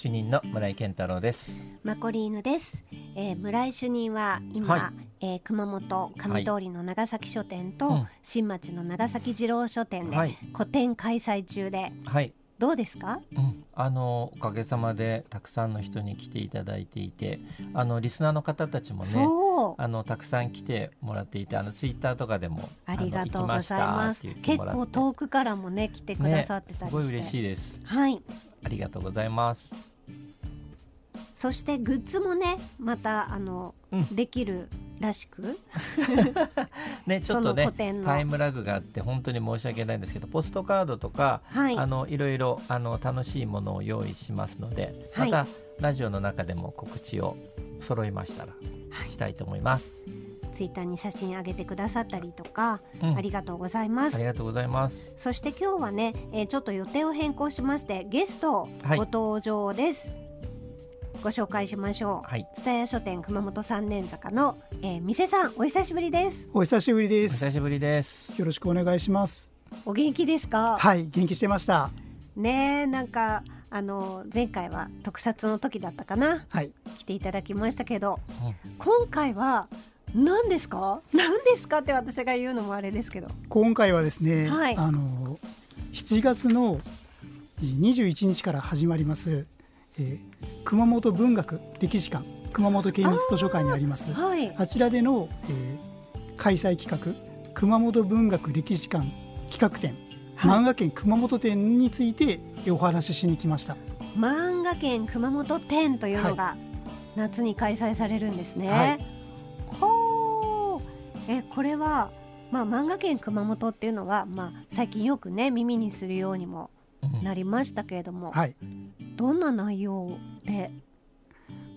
主任の村井健太郎です。マコリーヌです、えー、村井主任は今、はい。えー熊本上通りの長崎書店と、うん。新町の長崎二郎書店ではい。個展開催中ではい、どうですか？うん、あのおかげさまでたくさんの人に来ていただいていてあのリスナーの方たちもねあのたくさん来てもらっていてあのツイッターとかでもありがとうございます。結構遠くからもね来てくださってたりして、ねすごい嬉しいです。はい。ありがとうございますそしてグッズもねまたあの、うん。できるらしく。ね ちょっとねタイムラグがあって本当に申し訳ないんですけどポストカードとか、はい。あのいろいろあの楽しいものを用意しますのではい。またラジオの中でも告知を揃いましたらしたいと思います、ツイッターに写真上げてくださったりとか、うん。ありがとうございます。ありがとうございます。そして今日はね、えーちょっと予定を変更しましてゲストはい。ご登場です、ご紹介しましょう。はい。蔦屋書店熊本三年坂の、えー、店さんお久しぶりです。お久しぶりでお久しす。ぶりです。よろしくお願いします。お元気ですか？はい、元気してました。ねえなんかあの前回は特撮の時だったかな？はい、来ていただきましたけどうん。今回は何ですか？何ですかって私が言うのもあれですけど。今回はですね、はい。あの7月のえー21日から始まります、えー熊本文学歴史館熊本県立図書館にあります。あはい。ちらでの、えー開催企画熊本文学歴史館企画展、はい。漫画県熊本展についてえーお話ししに来ました。漫画県熊本展というのが夏に開催されるんですね。はい。ほー。えこれは、まあ、漫画県熊本っていうのは、まあ、最近よくね耳にするようにもうん。なりましたけれども、はい、どんな内容で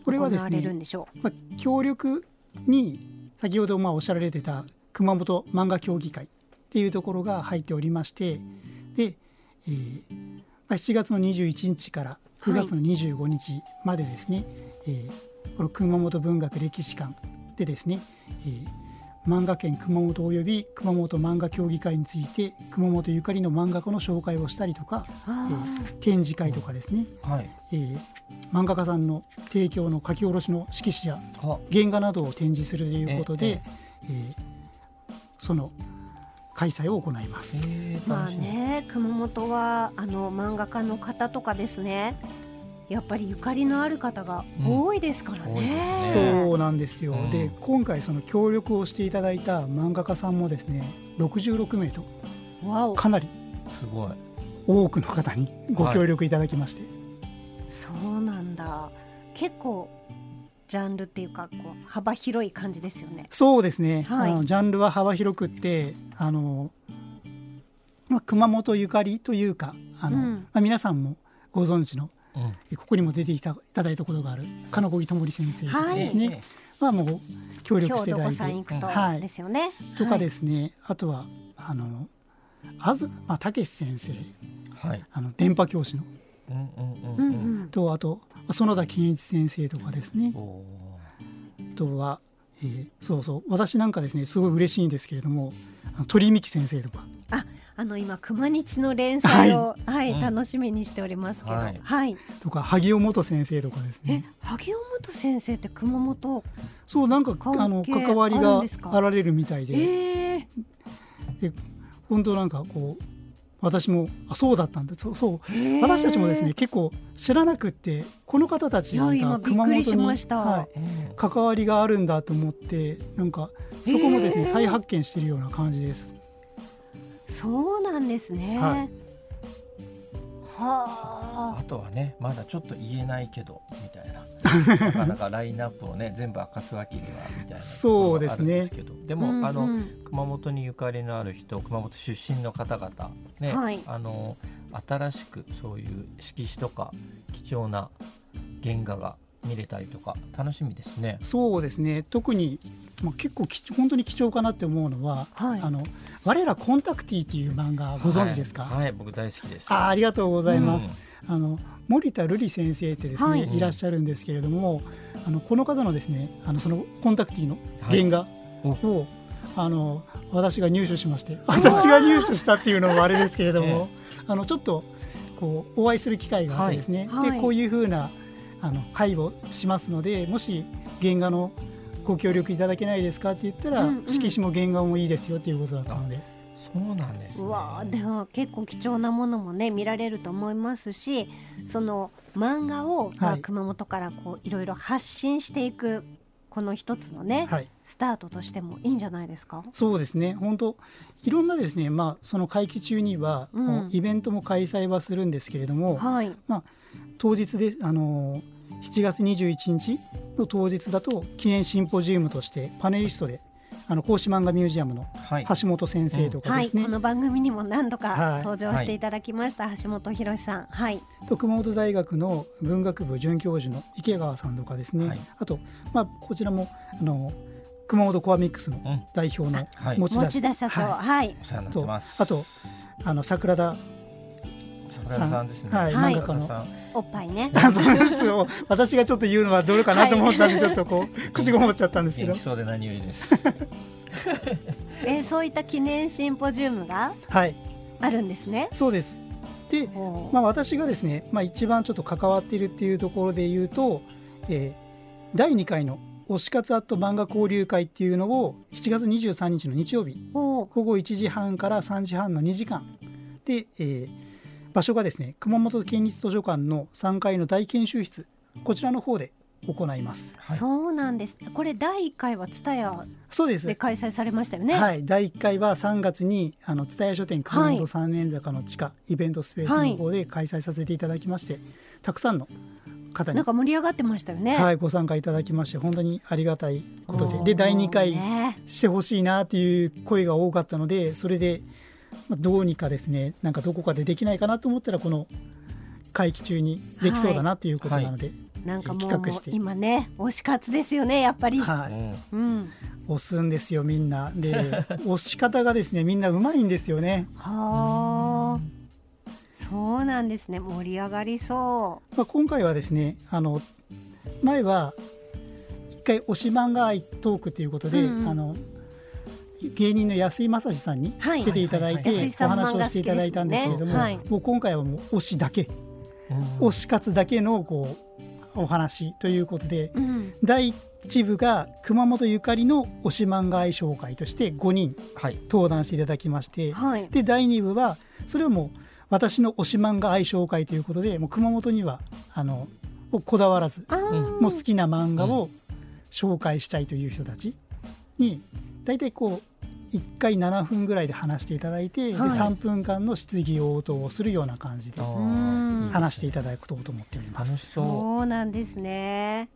これはです行われるんね、でしょまあ、協力に先ほどまあおっしゃられてた熊本漫画協議会っていうところが入っておりましてで、えーまあ、7月の21日から9月の25日までですね、えーこの熊本文学歴史館でですね、えー漫画県熊本および熊本漫画協議会について熊本ゆかりの漫画家の紹介をしたりとか、えー展示会とかですね、はい。えー漫画家さんの提供の書き下ろしの色紙やあ。原画などを展示するということで、ええーその開催を行います。えーーまあね熊本はあの漫画家の方とかですねやっぱりゆかりのある方が多いですからうんね。そうなんですよ、うん。で今回その協力をしていただいた漫画家さんもですね66名とわお。かなりすごい。多くの方にご協力いただきまして、そうなんだ。結構ジャンルっていうかこう幅広い感じですよね。そうですね、はい。あのジャンルは幅広くってあの、まあ、熊本ゆかりというかあの、うん。まあ、皆さんもご存知のうん。えここにも出ていたいただいたことがある金子智里先生とかですね、えまあもう協力していただいて。さん行くとはい。ですよね、とかはい。ですね、あとはあのあずまあたけし先生。えはい。あの電波教師の。うんうんううん。んううん。んとあと園田健一先生とかですね。おあとは、えーそうそう。私なんかですねすごい嬉しいんですけれどもあの鳥美樹先生とかああの今熊日の連載をはい、うん。楽しみにしておりますけど。ははい。い、とか萩尾元先生とかですえね萩尾本先生って熊本そうなんかあの関わりがあられるみたいで。えー、で本当なんかこう私もあそうだったんだ。そうそう。私たちもですね結構知らなくってこの方たちが熊本に、しました。はい、うん関わりがあるんだと思ってなんかそこもですね、再発見してるような感じです。そうなんですね。はい。はあ。とはねまだちょっと言えないけどみたいな。なかなかラインナップをね全部明かすわけにはみたいなそうですね。けど。でも、うんあのうん熊本にゆかりのある人熊本出身の方々ね、はい。あの新しくそういう色紙とか貴重な原画が見れたりとか楽しみですね。そうですね。特に、まあ、結構貴重本当に貴重かなって思うのは、はい。あの我らコンタクティっていう漫画ご存知ですか、はい、はい僕大好きです。あーありがとうございます、あの森田瑠璃先生ってですね、はい。い、らっしゃるんですけれどもあのこの方のですねあのそのコンタクティの原画を、あの私が入手しまして私が入手したっていうのもあれですけれどもあのちょっとこうお会いする機会があってですね、でこういうふうなあの会をしますのでもし原画のご協力いただけないですかって言ったら、うんうん。色紙も原画もいいですよということだったので。そうなんです、ね。うわーでは結構貴重なものもね見られると思いますしその漫画を、まあ、はい熊本からこういろいろ発信していくこの一つのね、はい。スタートとしてもいいんじゃないですか？そうですね。本当いろんなですねまあその会期中には、うん。イベントも開催はするんですけれども、はい。当日であの7月21日の当日だと記念シンポジウムとしてパネリストであの甲子漫画ミュージアムのはい。橋本先生とかですね、はい。この番組にも何度かはい。登場していただきました、橋本博さん。はい。と熊本大学の文学部准教授の池川さんとかですね、はい。あと、まあ、こちらもあの熊本コアミックスのうん。代表のはい。持田持田社長。ははい。お世話になってと。あとあの桜田さん。ですね。はいはい。桜田さん。おっぱいね。あそうですよ。私がちょっと言うのはどれかなと思ったんで、ちょっとこう口ごもっちゃったんですけど。元気そうで何よりです。えーそういった記念シンポジウムがはい。あるんですね。そうです。で、まあ、私がですね、まあ、一番ちょっと関わっているっていうところで言うと、えー第2回の推し活アット漫画交流会っていうのを7月23日の日曜日午後1時半から3時半の2時間で、えー場所がですね熊本県立図書館の3階の大研修室こちらの方で行います。はい。そうなんです。これ第1回は蔦屋そうで開催されましたよね、はい、第1回は3月にあの蔦屋書店熊本三年坂の地下、イベントスペースの方で開催させていただきまして、たくさんの方になんか盛り上がってましたよね、はい、ご参加いただきまして本当にありがたいことで。で第2回ねしてほしいなっていう声が多かったのでそれでまあどうにかですねなんかどこかでできないかなと思ったらこの会期中にできそうだなっていうことなので、なんかもう企画して。今ね推し活ですよねやっぱり、はい。うん。うん押すんですよみんな。で 押し方がですねみんなうまいんですよね、はあ。そうなんですね盛り上がりそまあ、今回はですねあの前は一回推し漫画愛トークということで、うんうん。あの芸人の安井正史さんにはい。出ていただいはいてお話をしていただいたんですけれども、もんね。はい。もう今回はもう推しだけ。うん。推し活だけのこうお話ということでう、うん、第1部が熊本ゆかりの推し漫画愛紹介として5人はい。登壇していただきましてはい。で第2部はそれをもう私の推し漫画愛紹介ということでもう熊本にはあのこだわらずもう好きな漫画を紹介したいという人たちに大体こう1回7分ぐらいで話していただいて、はい。で3分間の質疑応答をするような感じで話していただくと思っております。楽しそう。そうなんですね。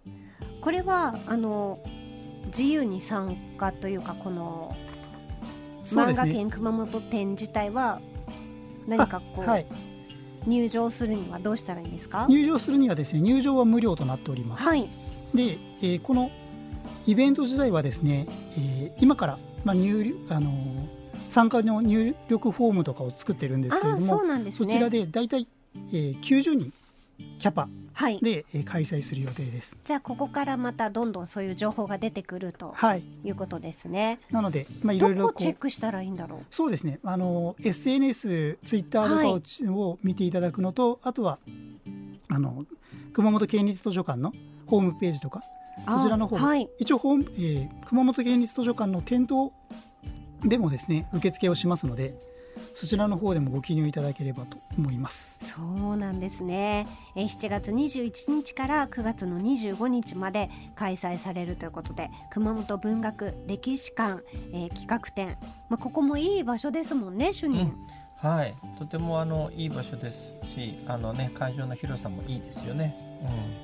これはあの自由に参加というかこの漫画県熊本店自体は何かこう、はい、入場するにはどうしたらいいですか？入場するにはですね入場は無料となっております。はい。で、えーこのイベント自体はですね、えー今から、まあ入力あのー参加の入力フォームとかを作ってるんですけれどもそね。そちらで大体、えー90人キャパはい。で、えー開催する予定です。じゃあここからまたどんどんそういう情報が出てくるとはい、いうことですね。なので、まあ、いどろいろチェックしたらいいんだろう？そうですね。あの SNS、ツイッターとかを,、はい。を見ていただくのとあとはあの熊本県立図書館のホームページとかそちらの方はい一応ホーム、えー熊本県立図書館の店頭でもですね受付をしますのでそちらの方でもご記入いただければと思います。そうなんですねえー7月21日から9月の25日まで開催されるということで熊本文学歴史館、えー企画展、まあ、ここもいい場所ですもんね主任、はい。とてもあのいい場所ですし、あのね会場の広さもいいですよね。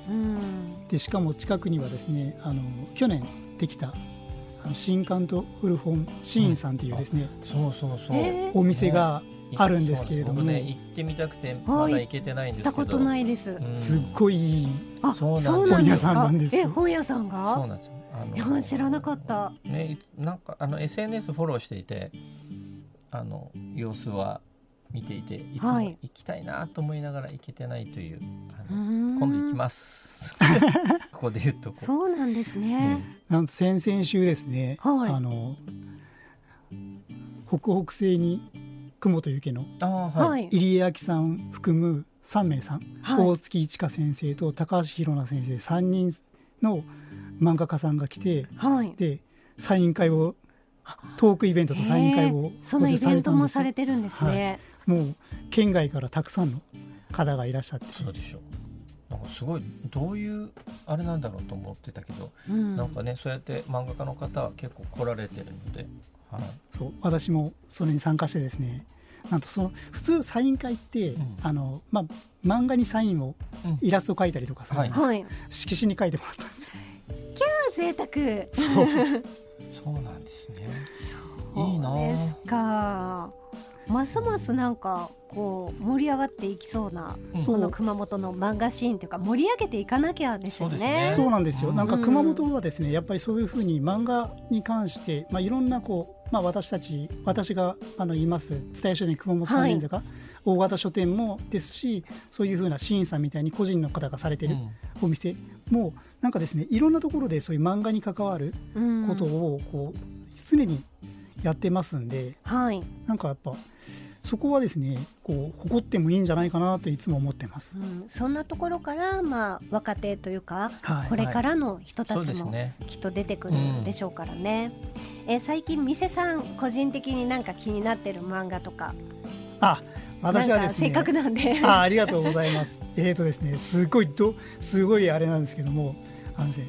うん。でしかも近くにはですねあの去年できたあの新館と古本シーンさんというですね、うん。そうそうそう。えーお店があるんですけれども。そうなんです僕ね行ってみたくてまだ行けてないんですけど。行ったことないです、うん。すっごいいいあそうなんです。かんですえ本屋さんそうがなんですよ。あのいや知らなかった。ね、いなんかあの SNS フォローしていてあの様子は見ていていつもはい。行きたいなと思いながら行けてないという、あうのん。今度行きます。ここで言うとこそうなんですね、なんと先々週ですね、はい。あの北北西に雲と雪のああはい、はい。入江明さん含む3名さん、はい。大月一華先生と高橋宏奈先生3人の漫画家さんが来てはい。でサイン会をトークイベントとサイン会をそのイベントもされてるんですはい。ね、もう県外からたくさんの方がいらっしゃって。そうでしょなんかすごいどういうあれなんだろうと思ってたけど、うん。なんかねそうやって漫画家の方は結構来られてるので、はい、そう私もそれに参加してですねなんとその普通サイン会って、うん。あのまあ、漫画にサインをうん。イラスト描いたりとかするんです、はい。色紙に書いてもらったんですよ。贅沢。そう。なんですね。いいなそうですかますますなんかこう盛り上がっていきそうな、うん。この熊本の漫画シーンというか盛り上げていかなきゃですよそうねね。そうなんですよ、うんなん。か熊本はですねやっぱりそういうふうに漫画に関して、まあ、いろんなこう、まあ、私たち私があのいます蔦屋書店熊本三年坂、大型書店もですしそういうふうな審査みたいに個人の方がされてるお店もなんかですねいろんなところでそういう漫画に関わるうん。ことをこう常にやってますんで、はい、なんかやっぱそこはですねこう誇ってもいいんじゃないかなといつも思ってます。うん、そんなところからまあ若手というかはい。これからの人たちもきっと出てくるでしょうからね、えー最近店さん個人的になんか気になってる漫画とか。あ私はですね。せっかくなんで。あありがとうございます。えーとですね、すごいどすごいあれなんですけども、あのですね、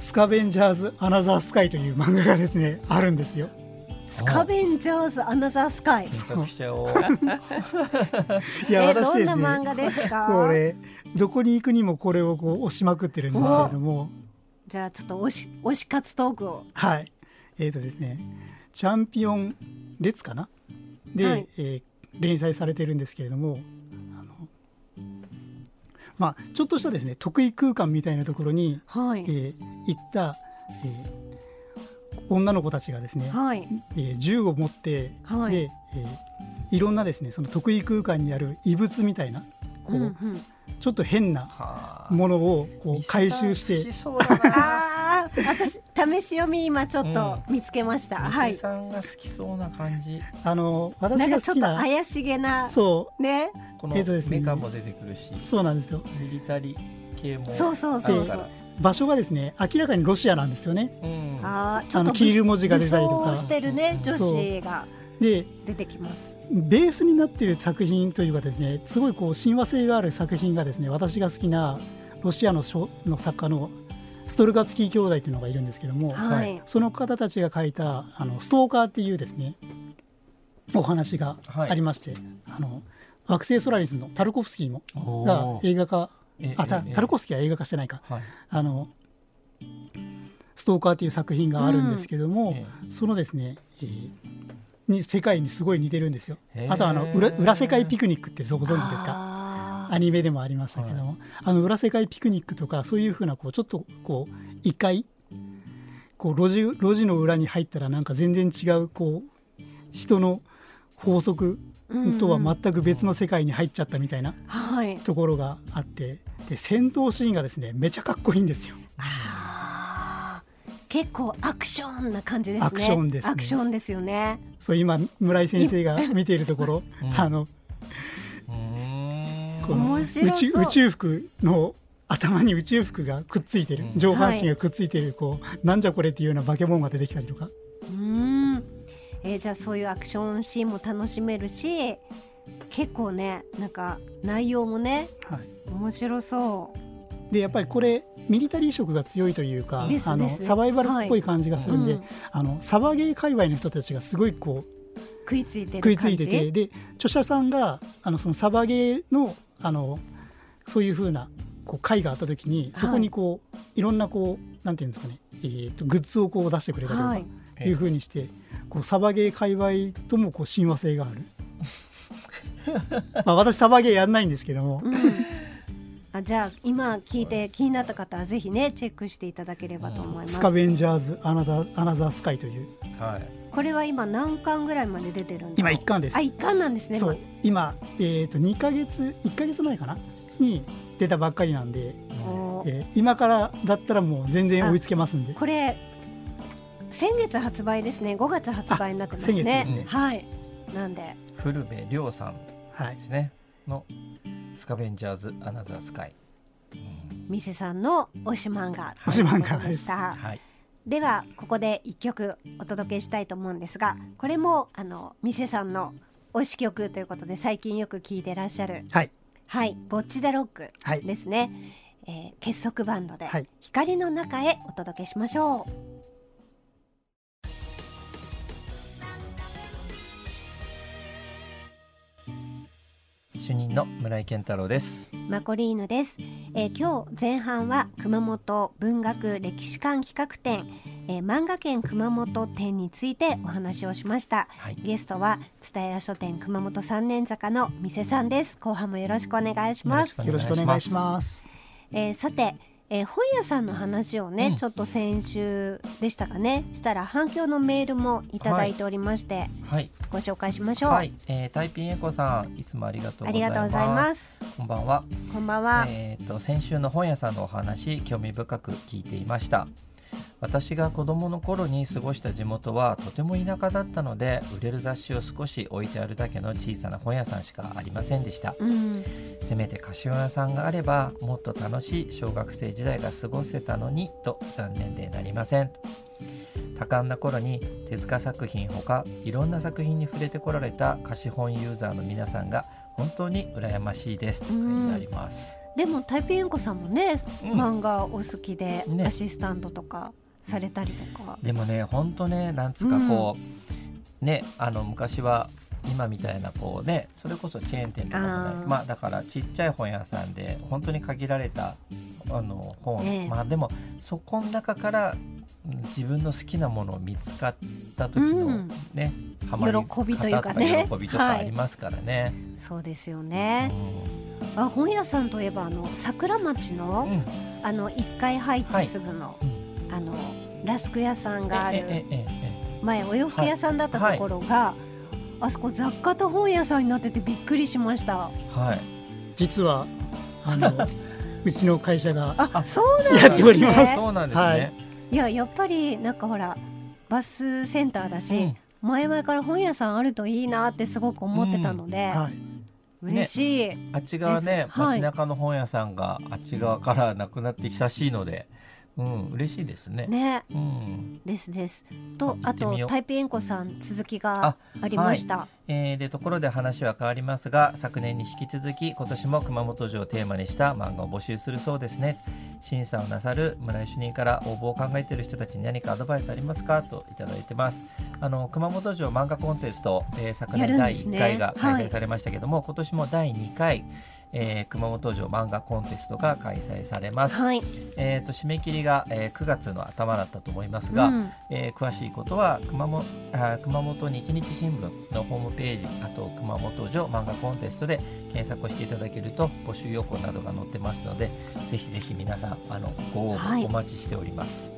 スカベンジャーズアナザースカイという漫画がですねあるんですよ。スカベンジャーズアナザースカイ。いや、えー私どんなですね、漫画ですか？これどこに行くにもこれをこう押しまくってるんですけれども、じゃあちょっと推し推し活トークを。はい、えーとですね、チャンピオン列かな？で、はい。えー連載されてるんですけれども。あのまあ、ちょっとしたですね得意空間みたいなところにはい、えー行った、えー女の子たちがですね、はい。えー銃を持って、はい。で、えーいろんなですねその得意空間にある異物みたいなこう、うんうん。ちょっと変なはあ。ものをこう回収して 私試し読み今ちょっと見つけました、はい。ミスさんが好きそうな感じ。あの私なんかちょっと怪しげなそね。このメカも出てくるし。うそうなんですよ。ミリタリー系もそうそうそうそう。あるから場所がですね明らかにロシアなんですよね。うん。あーちょっとあのキリル文字が出たりとか。武装してるねうん。女子がで出てきます。ベースになっている作品というかですねすごいこう親和性がある作品がですね私が好きなロシアの書の作家のストルガツキー兄弟というのがいるんですけども、はい、その方たちが書いたあのストーカーっていうですねお話がはい。ありまして、あの惑星ソラリスのタルコフスキーもおがー映画化えあタルコフスキーは映画化してないか。はい。あのストーカーっていう作品があるんですけども、えそのですね、えーに世界にすごい似てるんですよ。あとあの裏裏世界ピクニックってご存知ですか？アニメでもありましたけども、あの裏世界ピクニックとかそういうふうなこうちょっとこう異界こう路地路地の裏に入ったらなんか全然違うこう人の法則とは全く別の世界に入っちゃったみたいなはい。ところがあって。で戦闘シーンがですねめちゃかっこいいんですよ。あー。結構アクションな感じですね。アクションですね。アクションですよね。そう今村井先生が 見ているところ、うん。あの面白そう。宙宇宙服の頭に宇宙服がくっついてる、うん。上半身がくっついてる、こうなんじゃこれっていうような化け物が出てきたりとか。うーん、えーじゃあそういうアクションシーンも楽しめるし結構ねなんか内容もねはい、面白そでやっぱりこれミリタリー色が強いというかあのサバイバルっぽい感じがすう、るんで、うん。あのサバゲー界隈の人たちがすごいこう食いついてる食いついててで著者さんがあのそのサバゲーのあのそういうふうなこう会があった時にそこにこう、い、ろんなこうなんていうんですかね、えー、とグッズをこう出してくれたりとか、はい。い、うふうにしてこうサバゲー界隈ともこう親和性がある。まあ私サバゲーやんないんですけども、うん。あじゃあ今聞いて気になった方はぜひねチェックしていただければと思います、スカベンジャーズアナザーアナザースカイという。はい。これは今何巻ぐらいまで出てるんだ今一巻です。あ一巻なんですね。そう。今、えー、と2か月1か月前かな？に出たばっかりなんで、おーえー今からだったらもう全然追いつけますんで。これ先月発売ですね。5月発売になってますね。あ先月ですね。はい。なんで。古部亮さん。はい。ですね。のスカベンジャーズ・アナザー・スカイ、店さんの推し漫画。推し漫画でした。はい。ではここで一曲お届けしたいと思うんですがこれもあの店さんの推し曲ということで最近よく聴いてらっしゃる。はい。はい「ボッチ・ザ・ロックはい」ですね、えー結束バンドではい「光の中へ」お届けしましょう。主任の村井健太郎です。マコリーヌです、えー今日前半は熊本文学歴史館企画展、えー漫画県熊本展についてお話をしました。はい。ゲストは蔦屋書店熊本三年坂の店さんです。後半もよろしくお願いします。よろしくお願いしますえーさて、えー本屋さんの話をね、うん。ちょっと先週でしたかね？したら反響のメールもいただいておりまして、はい。ご紹介しましょう、はい、えー、タイピンエコさんいつもありがとうござあいます。りがとうございます。こんばんは。こんばんは、えー、と先週の本屋さんのお話興味深く聞いていました私が子供の頃に過ごした地元はとても田舎だったので売れる雑誌を少し置いてあるだけの小さな本屋さんしかありませんでした。うんせめて菓子屋さんがあればもっと楽しい小学生時代が過ごせたのにと残念でなりません。多感な頃に手塚作品ほかいろんな作品に触れてこられた貸本ユーザーの皆さんが本当に羨ましいです。と書いてあります、でもタイピーエンコさんもね、うん。漫画お好きで、ね。アシスタントとかされたりとか、でもね本当ねなんつうかこう、ねあの昔は今みたいなこうねそれこそチェーン店とかもない。まあだからちっちゃい本屋さんで本当に限られたあの本、ええ。まあでもそこの中からうん自分の好きなものを見つかった時のうん。ね、ハマり喜びというかね。喜びとかありますからね。そうですよね、うあ本屋さんといえばあの桜町の、んうん。あの一階入ってすぐの、うんあのラスク屋さんがある前お洋服屋さんだったところが、あそこ雑貨と本屋さんになっててびっくりしました。えはい。実はあの うちの会社があそうなんですね。やっております。そうなんですね。はい。いややっぱりなんかほらバスセンターだし、うん。前々から本屋さんあるといいなってすごく思ってたので、はい。嬉しい、あっち側ねはい。街中の本屋さんがあっち側からなくなって久しいので、うん嬉しいですね。ね。うん。ですです。とあとタイピエンコさん続きがありました、えーでところで話は変わりますが昨年に引き続き今年も熊本城をテーマにした漫画を募集するそうですね。審査をなさる村井主任から応募を考えている人たちに何かアドバイスありますか？といただいてます。あの熊本城漫画コンテスト、えー昨年第んですね。1回がはい。開催されましたけども、今年も第2回、えー熊本城漫画コンテストが開催されます、はい、えー、と締め切りが、えー9月の頭だったと思いますが、うん。えー詳しいことは熊本あ熊本日日新聞のホームページあと熊本城漫画コンテストで検索をしていただけると募集要項などが載ってますのでぜひぜひ皆さんあのご応はい。募お待ちしております。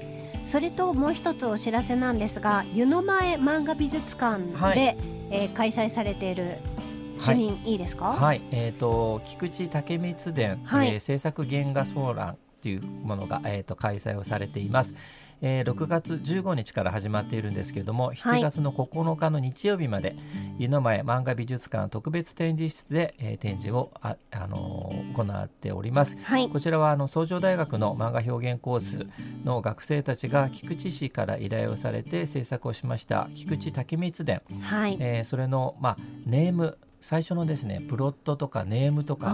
それともう一つお知らせなんですが湯の前漫画美術館で、はい。えー開催されている主任、い、いですか、はい、えっ、と菊池武光伝、はい。えー制作原画総覧というものがえっ、と開催をされています。えー6月15日から始まっているんですけれども、7月の9日の日曜日まで、湯の前漫画美術館特別展示室で、えー展示をあ、あのー行っております。はい。こちらはあの創上大学の漫画表現コースの学生たちが菊池市から依頼をされて制作をしました菊池武光伝はい、えーそれの、まあ、ネーム最初のですねプロットとかネームとか、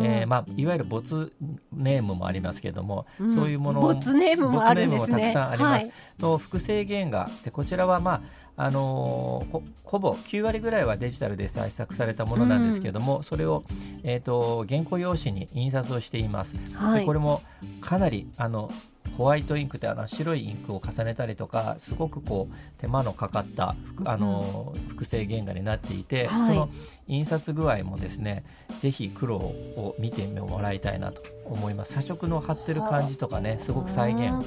えーまあ、いわゆる没ネームもありますけども、うん。そういうもの没ネームもあるんですね。没ネームもたくさんあります、はい。の複製原画でこちらは、まああのーほほぼ9割ぐらいはデジタルで制作されたものなんですけども、それを、えー、と原稿用紙に印刷をしています。はい。でこれもかなりあのホワイトインクってあの白いインクを重ねたりとかすごくこう手間のかかったふあの、複製原画になっていて、はい。その印刷具合もですねぜひ黒を見てもらいたいなと思います。写色の貼ってる感じとかねすごく再現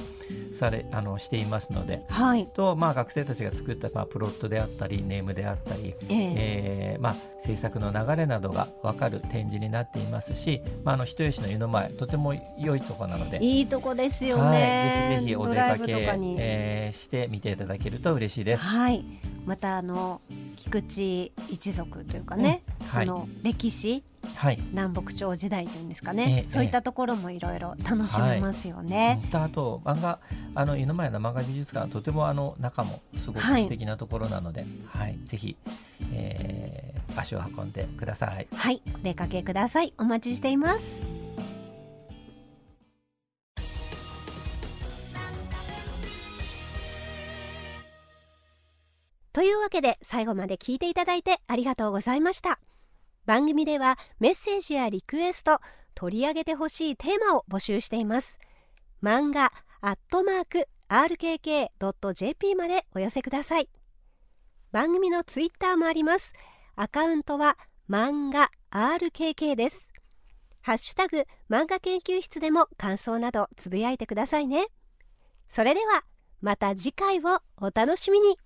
されあのしていますので。はい。と、まあ、学生たちが作った、まあ、プロットであったりネームであったりええ。えーまあ、制作の流れなどが分かる展示になっていますし、まあ、あの人吉の湯の前とても良いところなので、いいとこですよはい、ね、ぜひぜひお出かけえーして見ていただけると嬉しいです。はい。またあの菊池一族というかね、うんはいその歴史はい南北朝時代というんですかね、ええそういったところもいろいろ楽しめますよね。あと漫画あの湯の前の漫画美術館はとてもあの中もすごくはい素敵なところなので、はいぜひ、えー足を運んでください。はい、お出かけください。お待ちしています。というわけで最後まで聞いていただいてありがとうございました。番組ではメッセージやリクエスト、取り上げてほしいテーマを募集しています。漫画アットマーク rkk.jp までお寄せください。番組のツイッターもあります。アカウントは漫画 RKK です。ハッシュタグ漫画研究室でも感想などつぶやいてくださいね。それではまた次回をお楽しみに。